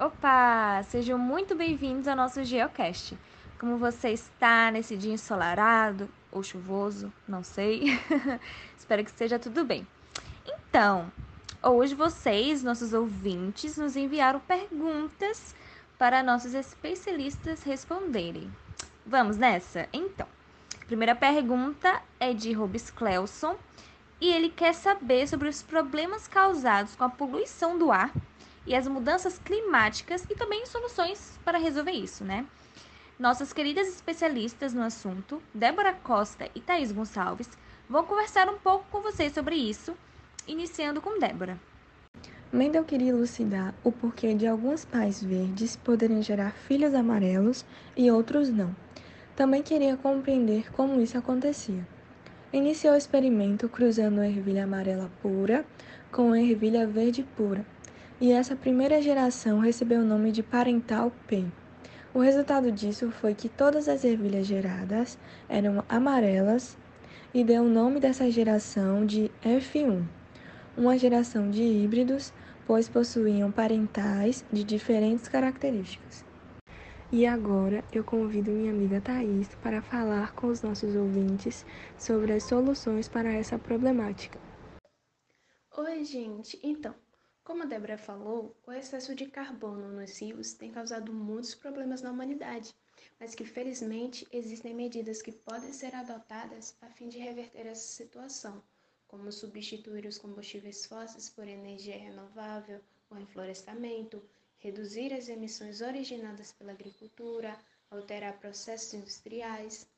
Opa! Sejam muito bem-vindos ao nosso Geocast. Como você está nesse dia ensolarado ou chuvoso? Não sei. Espero que esteja tudo bem. Então, hoje vocês, nossos ouvintes, nos enviaram perguntas para nossos especialistas responderem. Vamos nessa? Então, a primeira pergunta é de Robes Clelson e ele quer saber sobre os problemas causados com a poluição do ar e as mudanças climáticas e também soluções para resolver isso, né? Nossas queridas especialistas no assunto, Débora Costa e Thaís Gonçalves, vão conversar um pouco com vocês sobre isso, iniciando com Débora. Mendel queria elucidar o porquê de alguns pais verdes poderem gerar filhos amarelos e outros não. Também queria compreender como isso acontecia. Iniciou o experimento cruzando ervilha amarela pura com ervilha verde pura e essa primeira geração recebeu o nome de parental P. O resultado disso foi que todas as ervilhas geradas eram amarelas e deu o nome dessa geração de F1, uma geração de híbridos, pois possuíam parentais de diferentes características. E agora eu convido minha amiga Thaís para falar com os nossos ouvintes sobre as soluções para essa problemática. Oi, gente! Então, como a Débora falou, o excesso de carbono nos rios tem causado muitos problemas na humanidade, mas que felizmente existem medidas que podem ser adotadas a fim de reverter essa situação, como substituir os combustíveis fósseis por energia renovável, o reflorestamento, reduzir as emissões originadas pela agricultura, alterar processos industriais.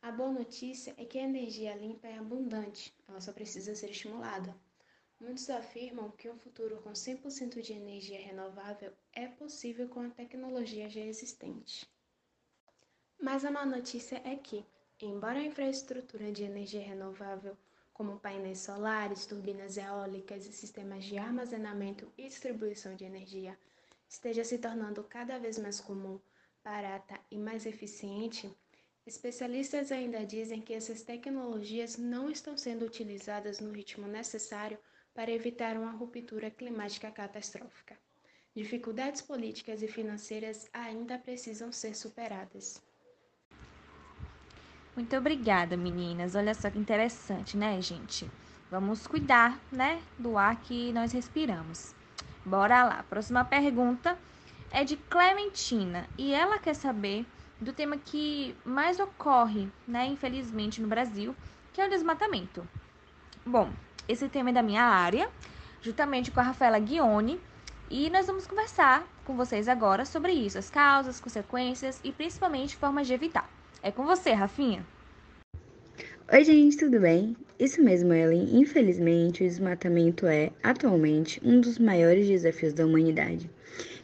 A boa notícia é que a energia limpa é abundante, ela só precisa ser estimulada. Muitos afirmam que um futuro com 100% de energia renovável é possível com a tecnologia já existente. Mas a má notícia é que, embora a infraestrutura de energia renovável, como painéis solares, turbinas eólicas e sistemas de armazenamento e distribuição de energia, esteja se tornando cada vez mais comum, barata e mais eficiente, especialistas ainda dizem que essas tecnologias não estão sendo utilizadas no ritmo necessário para evitar uma ruptura climática catastrófica. Dificuldades políticas e financeiras ainda precisam ser superadas. Muito obrigada, meninas. Olha só que interessante, né, gente? Vamos cuidar, né, do ar que nós respiramos. Bora lá. Próxima pergunta é de Clementina e ela quer saber do tema que mais ocorre, né, infelizmente no Brasil, que é o desmatamento. Bom, esse tema é da minha área, juntamente com a Rafaela Guione, e nós vamos conversar com vocês agora sobre isso, as causas, consequências e principalmente formas de evitar. É com você, Rafinha. Oi, gente, tudo bem? Isso mesmo, Ellen. Infelizmente, o desmatamento é, atualmente, um dos maiores desafios da humanidade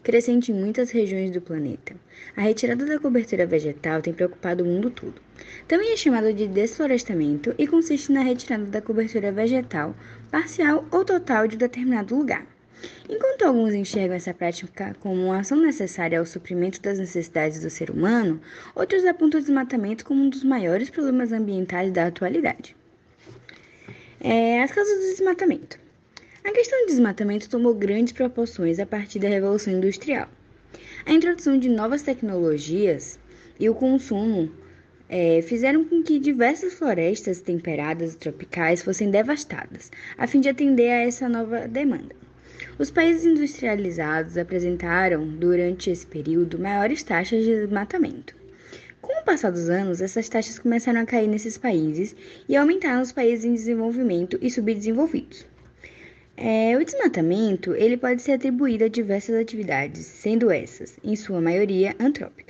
crescente em muitas regiões do planeta. A retirada da cobertura vegetal tem preocupado o mundo todo. Também é chamado de desflorestamento e consiste na retirada da cobertura vegetal, parcial ou total de determinado lugar. Enquanto alguns enxergam essa prática como uma ação necessária ao suprimento das necessidades do ser humano, outros apontam o desmatamento como um dos maiores problemas ambientais da atualidade. É, as causas do desmatamento. A questão do desmatamento tomou grandes proporções a partir da Revolução Industrial. A introdução de novas tecnologias e o consumo é, fizeram com que diversas florestas temperadas e tropicais fossem devastadas, a fim de atender a essa nova demanda. Os países industrializados apresentaram, durante esse período, maiores taxas de desmatamento. Com o passar dos anos, essas taxas começaram a cair nesses países e aumentaram nos países em desenvolvimento e subdesenvolvidos. É, o desmatamento ele pode ser atribuído a diversas atividades, sendo essas, em sua maioria, antrópicas.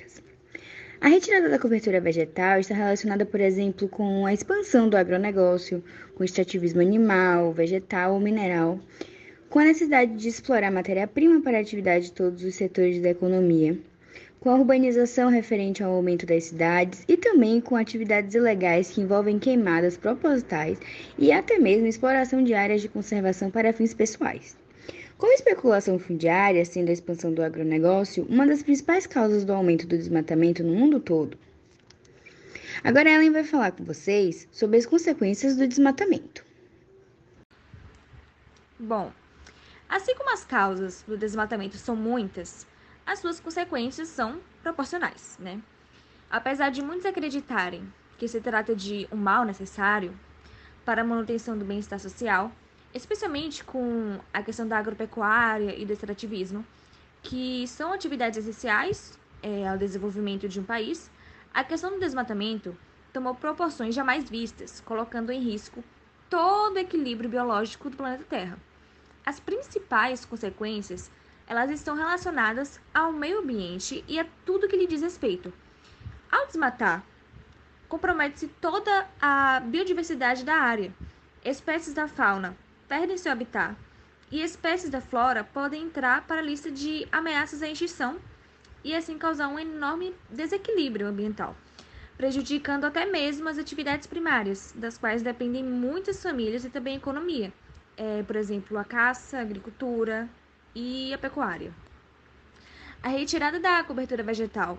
A retirada da cobertura vegetal está relacionada, por exemplo, com a expansão do agronegócio, com o extrativismo animal, vegetal ou mineral, com a necessidade de explorar matéria-prima para a atividade de todos os setores da economia, com a urbanização referente ao aumento das cidades e também com atividades ilegais que envolvem queimadas propositais e até mesmo exploração de áreas de conservação para fins pessoais. Com a especulação fundiária sendo a expansão do agronegócio uma das principais causas do aumento do desmatamento no mundo todo. Agora Ellen vai falar com vocês sobre as consequências do desmatamento. Bom, assim como as causas do desmatamento são muitas, as suas consequências são proporcionais, né? Apesar de muitos acreditarem que se trata de um mal necessário para a manutenção do bem-estar social, especialmente com a questão da agropecuária e do extrativismo, que são atividades essenciais é, ao desenvolvimento de um país, a questão do desmatamento tomou proporções jamais vistas, colocando em risco todo o equilíbrio biológico do planeta Terra. As principais consequências, elas estão relacionadas ao meio ambiente e a tudo que lhe diz respeito. Ao desmatar, compromete-se toda a biodiversidade da área. Espécies da fauna perdem seu habitat e espécies da flora podem entrar para a lista de ameaças à extinção e assim causar um enorme desequilíbrio ambiental, prejudicando até mesmo as atividades primárias, das quais dependem muitas famílias e também a economia, é, por exemplo, a caça, a agricultura e a pecuária. A retirada da cobertura vegetal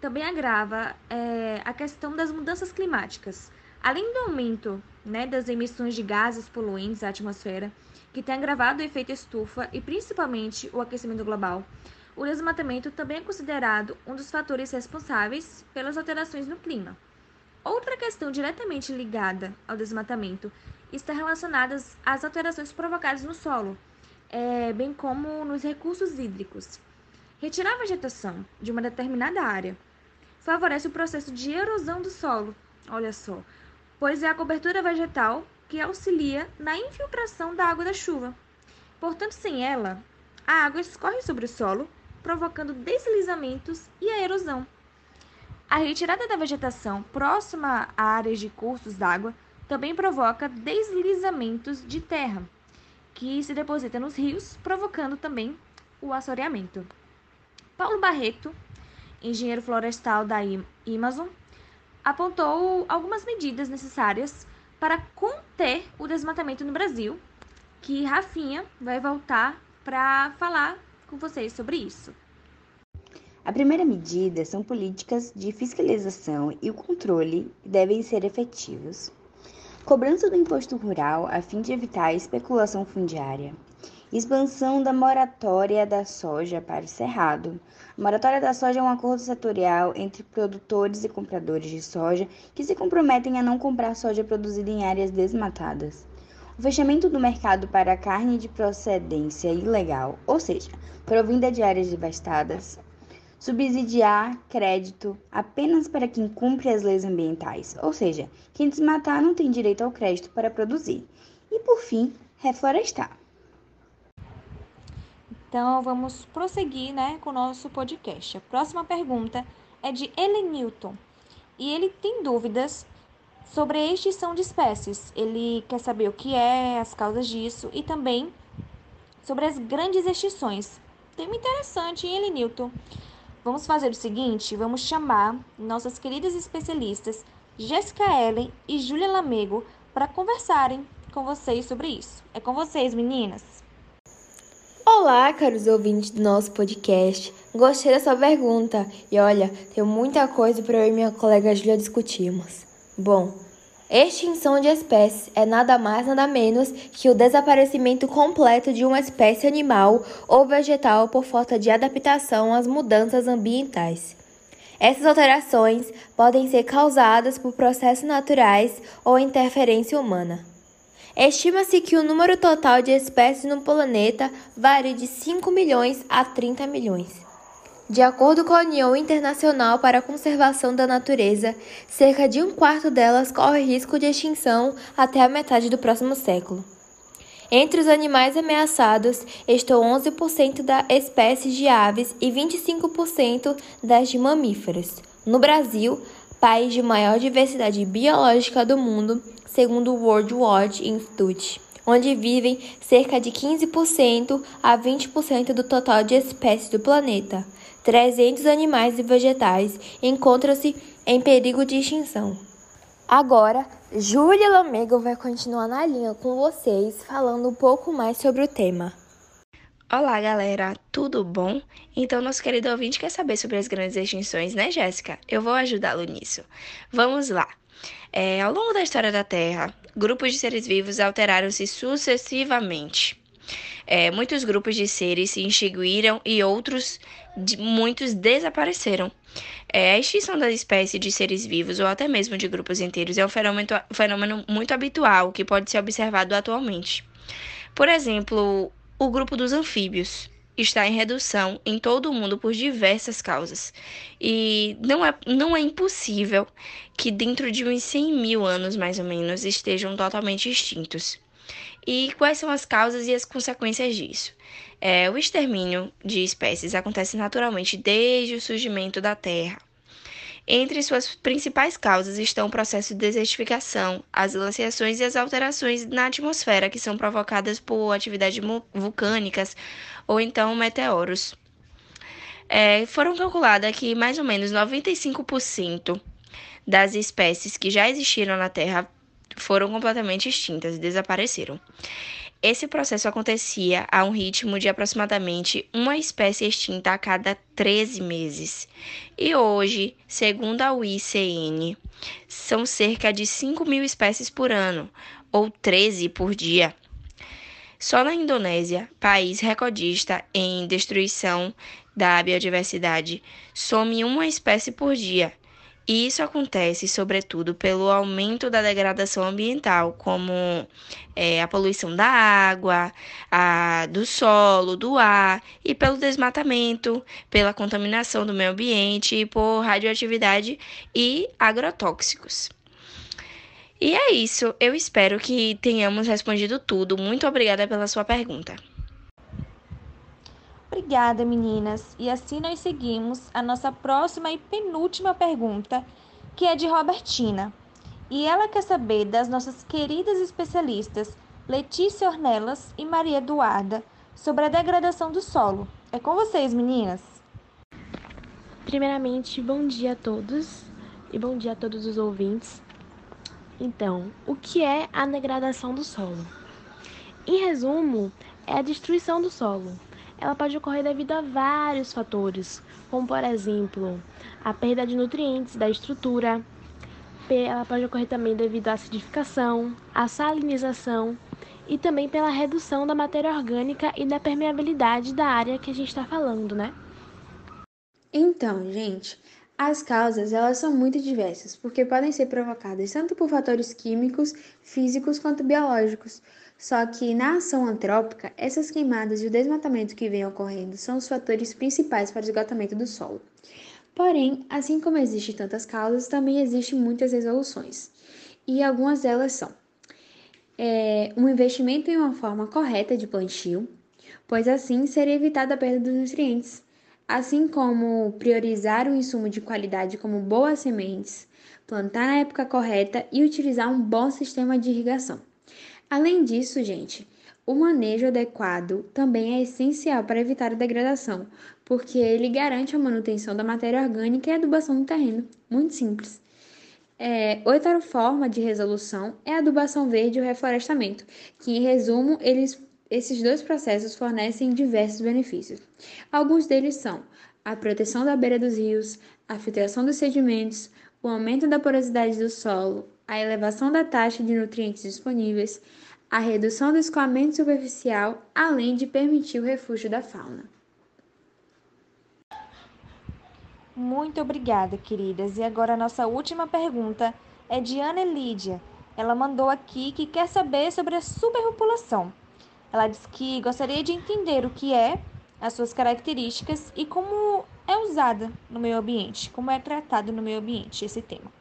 também agrava é, a questão das mudanças climáticas. Além do aumento né, das emissões de gases poluentes à atmosfera, que tem agravado o efeito estufa e principalmente o aquecimento global, o desmatamento também é considerado um dos fatores responsáveis pelas alterações no clima. Outra questão diretamente ligada ao desmatamento está relacionada às alterações provocadas no solo, é, bem como nos recursos hídricos. Retirar a vegetação de uma determinada área favorece o processo de erosão do solo, olha só, pois é a cobertura vegetal que auxilia na infiltração da água da chuva. Portanto, sem ela, a água escorre sobre o solo provocando deslizamentos e a erosão. A retirada da vegetação próxima a áreas de cursos d'água também provoca deslizamentos de terra, que se deposita nos rios, provocando também o assoreamento. Paulo Barreto, engenheiro florestal da Amazon, apontou algumas medidas necessárias para conter o desmatamento no Brasil, que Rafinha vai voltar para falar com vocês sobre isso. A primeira medida são políticas de fiscalização e o controle devem ser efetivos. Cobrança do imposto rural a fim de evitar a especulação fundiária. Expansão da moratória da soja para o cerrado. A moratória da soja é um acordo setorial entre produtores e compradores de soja que se comprometem a não comprar soja produzida em áreas desmatadas o fechamento do mercado para carne de procedência ilegal, ou seja, provinda de áreas devastadas, subsidiar crédito apenas para quem cumpre as leis ambientais, ou seja, quem desmatar não tem direito ao crédito para produzir. E por fim, reflorestar. Então vamos prosseguir né, com o nosso podcast. A próxima pergunta é de Ellen Newton. E ele tem dúvidas sobre a extinção de espécies. Ele quer saber o que é, as causas disso e também sobre as grandes extinções. Tema interessante, hein, Elenilton? Vamos fazer o seguinte, vamos chamar nossas queridas especialistas Jéssica Ellen e Júlia Lamego para conversarem com vocês sobre isso. É com vocês, meninas. Olá, caros ouvintes do nosso podcast. Gostei da sua pergunta e olha, tem muita coisa para eu e minha colega Júlia discutirmos. Bom, extinção de espécies é nada mais nada menos que o desaparecimento completo de uma espécie animal ou vegetal por falta de adaptação às mudanças ambientais. Essas alterações podem ser causadas por processos naturais ou interferência humana. Estima-se que o número total de espécies no planeta varie de 5 milhões a 30 milhões. De acordo com a União Internacional para a Conservação da Natureza, cerca de um quarto delas corre risco de extinção até a metade do próximo século. Entre os animais ameaçados estão 11% das espécies de aves e 25% das de mamíferos. No Brasil, país de maior diversidade biológica do mundo, segundo o World Watch Institute, onde vivem cerca de 15% a 20% do total de espécies do planeta. 300 animais e vegetais encontram-se em perigo de extinção. Agora, Júlia Lamego vai continuar na linha com vocês, falando um pouco mais sobre o tema. Olá, galera, tudo bom? Então, nosso querido ouvinte quer saber sobre as grandes extinções, né, Jéssica? Eu vou ajudá-lo nisso. Vamos lá. É, ao longo da história da Terra, grupos de seres vivos alteraram-se sucessivamente. É, muitos grupos de seres se extinguiram e outros, de, muitos desapareceram. É, a extinção da espécie de seres vivos ou até mesmo de grupos inteiros é um fenômeno, fenômeno muito habitual que pode ser observado atualmente. Por exemplo, o grupo dos anfíbios está em redução em todo o mundo por diversas causas. E não é, não é impossível que dentro de uns 100 mil anos, mais ou menos, estejam totalmente extintos. E quais são as causas e as consequências disso? É, o extermínio de espécies acontece naturalmente desde o surgimento da Terra. Entre suas principais causas estão o processo de desertificação, as glaciações e as alterações na atmosfera que são provocadas por atividades vulcânicas ou então meteoros. É, foram calculadas que mais ou menos 95% das espécies que já existiram na Terra foram completamente extintas desapareceram. Esse processo acontecia a um ritmo de aproximadamente uma espécie extinta a cada 13 meses. E hoje, segundo a UICN, são cerca de 5 mil espécies por ano, ou 13 por dia. Só na Indonésia, país recordista em destruição da biodiversidade, some uma espécie por dia, e isso acontece, sobretudo, pelo aumento da degradação ambiental, como é, a poluição da água, a, do solo, do ar, e pelo desmatamento, pela contaminação do meio ambiente, por radioatividade e agrotóxicos. E é isso. Eu espero que tenhamos respondido tudo. Muito obrigada pela sua pergunta. Obrigada, meninas. E assim nós seguimos a nossa próxima e penúltima pergunta, que é de Robertina. E ela quer saber das nossas queridas especialistas Letícia Ornelas e Maria Eduarda sobre a degradação do solo. É com vocês, meninas. Primeiramente, bom dia a todos e bom dia a todos os ouvintes. Então, o que é a degradação do solo? Em resumo, é a destruição do solo, ela pode ocorrer devido a vários fatores, como por exemplo, a perda de nutrientes da estrutura. Ela pode ocorrer também devido à acidificação, à salinização e também pela redução da matéria orgânica e da permeabilidade da área que a gente está falando, né? Então, gente, as causas elas são muito diversas, porque podem ser provocadas tanto por fatores químicos, físicos quanto biológicos. Só que na ação antrópica, essas queimadas e o desmatamento que vem ocorrendo são os fatores principais para o esgotamento do solo. Porém, assim como existem tantas causas, também existem muitas resoluções. E algumas delas são é, um investimento em uma forma correta de plantio, pois assim seria evitada a perda dos nutrientes, assim como priorizar um insumo de qualidade como boas sementes, plantar na época correta e utilizar um bom sistema de irrigação. Além disso, gente, o manejo adequado também é essencial para evitar a degradação, porque ele garante a manutenção da matéria orgânica e a adubação do terreno. Muito simples. É, outra forma de resolução é a adubação verde e o reflorestamento, que, em resumo, eles, esses dois processos fornecem diversos benefícios. Alguns deles são a proteção da beira dos rios, a filtração dos sedimentos, o aumento da porosidade do solo, a elevação da taxa de nutrientes disponíveis, a redução do escoamento superficial, além de permitir o refúgio da fauna. Muito obrigada, queridas. E agora a nossa última pergunta é de Ana Lídia. Ela mandou aqui que quer saber sobre a superpopulação. Ela diz que gostaria de entender o que é, as suas características e como é usada no meio ambiente, como é tratado no meio ambiente esse tema.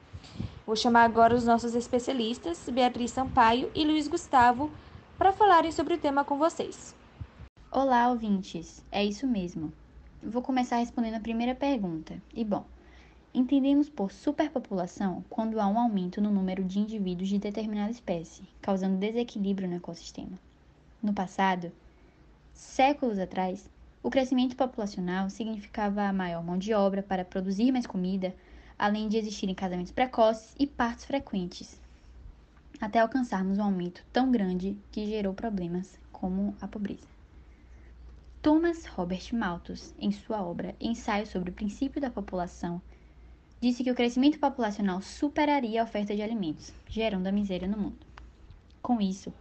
Vou chamar agora os nossos especialistas, Beatriz Sampaio e Luiz Gustavo, para falarem sobre o tema com vocês. Olá, ouvintes. É isso mesmo. Vou começar respondendo a primeira pergunta. E bom, entendemos por superpopulação quando há um aumento no número de indivíduos de determinada espécie, causando desequilíbrio no ecossistema. No passado, séculos atrás, o crescimento populacional significava maior mão de obra para produzir mais comida, além de existirem casamentos precoces e partos frequentes, até alcançarmos um aumento tão grande que gerou problemas como a pobreza. Thomas Robert Malthus, em sua obra Ensaio sobre o Princípio da População, disse que o crescimento populacional superaria a oferta de alimentos, gerando a miséria no mundo. Com isso,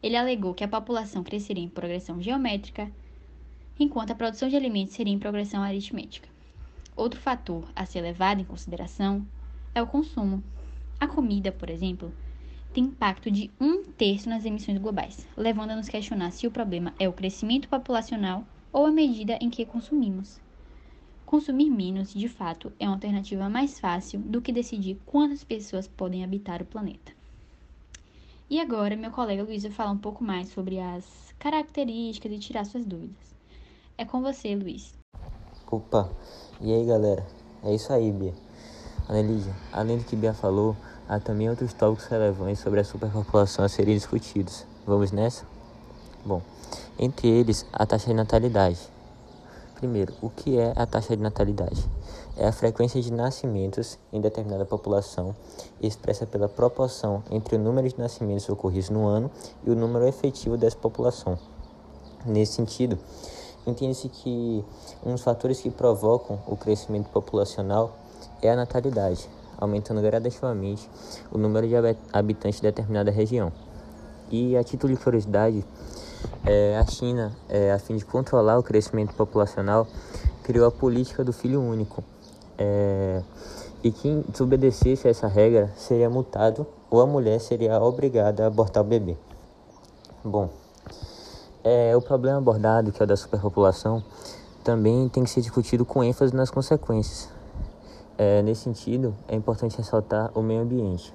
Ele alegou que a população cresceria em progressão geométrica, enquanto a produção de alimentos seria em progressão aritmética. Outro fator a ser levado em consideração é o consumo. A comida, por exemplo, tem impacto de um terço nas emissões globais, levando a nos questionar se o problema é o crescimento populacional ou a medida em que consumimos. Consumir menos, de fato, é uma alternativa mais fácil do que decidir quantas pessoas podem habitar o planeta. E agora, meu colega Luiz vai falar um pouco mais sobre as características e tirar suas dúvidas. É com você, Luiz. Opa, e aí galera? É isso aí, Bia. Anelídia, além do que Bia falou, há também outros tópicos relevantes sobre a superpopulação a serem discutidos. Vamos nessa? Bom, entre eles, a taxa de natalidade. Primeiro, o que é a taxa de natalidade? É a frequência de nascimentos em determinada população, expressa pela proporção entre o número de nascimentos ocorridos no ano e o número efetivo dessa população. Nesse sentido, entende-se que um dos fatores que provocam o crescimento populacional é a natalidade, aumentando gradativamente o número de habitantes de determinada região. E a título de curiosidade, é, a China, é, a fim de controlar o crescimento populacional, criou a política do filho único. É, e quem desobedecesse a essa regra seria multado ou a mulher seria obrigada a abortar o bebê. Bom, é, o problema abordado, que é o da superpopulação, também tem que ser discutido com ênfase nas consequências. É, nesse sentido, é importante ressaltar o meio ambiente.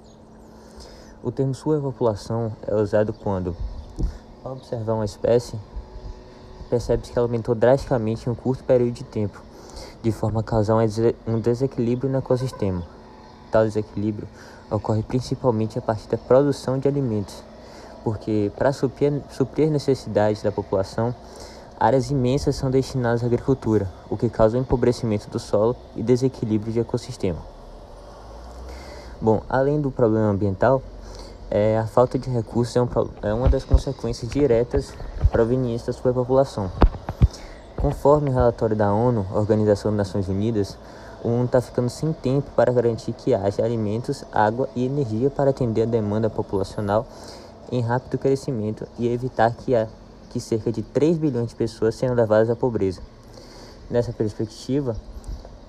O termo superpopulação é usado quando ao observar uma espécie, percebe-se que ela aumentou drasticamente em um curto período de tempo, de forma a causar um desequilíbrio no ecossistema. Tal desequilíbrio ocorre principalmente a partir da produção de alimentos, porque para suprir, suprir necessidades da população, áreas imensas são destinadas à agricultura, o que causa o empobrecimento do solo e desequilíbrio de ecossistema. Bom, além do problema ambiental, é, a falta de recursos é, um, é uma das consequências diretas provenientes da superpopulação. Conforme o relatório da ONU, Organização das Nações Unidas, o mundo está ficando sem tempo para garantir que haja alimentos, água e energia para atender a demanda populacional em rápido crescimento e evitar que, há, que cerca de 3 bilhões de pessoas sejam levadas à pobreza. Nessa perspectiva,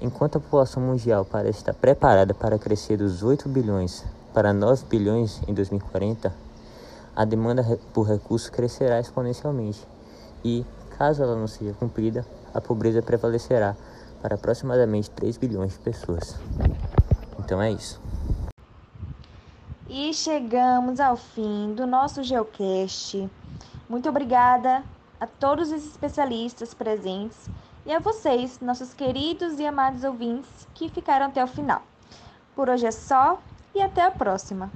enquanto a população mundial parece estar preparada para crescer dos 8 bilhões para 9 bilhões em 2040, a demanda por recursos crescerá exponencialmente e, caso ela não seja cumprida, a pobreza prevalecerá para aproximadamente 3 bilhões de pessoas. Então é isso. E chegamos ao fim do nosso Geocast. Muito obrigada a todos os especialistas presentes e a vocês, nossos queridos e amados ouvintes que ficaram até o final. Por hoje é só e até a próxima!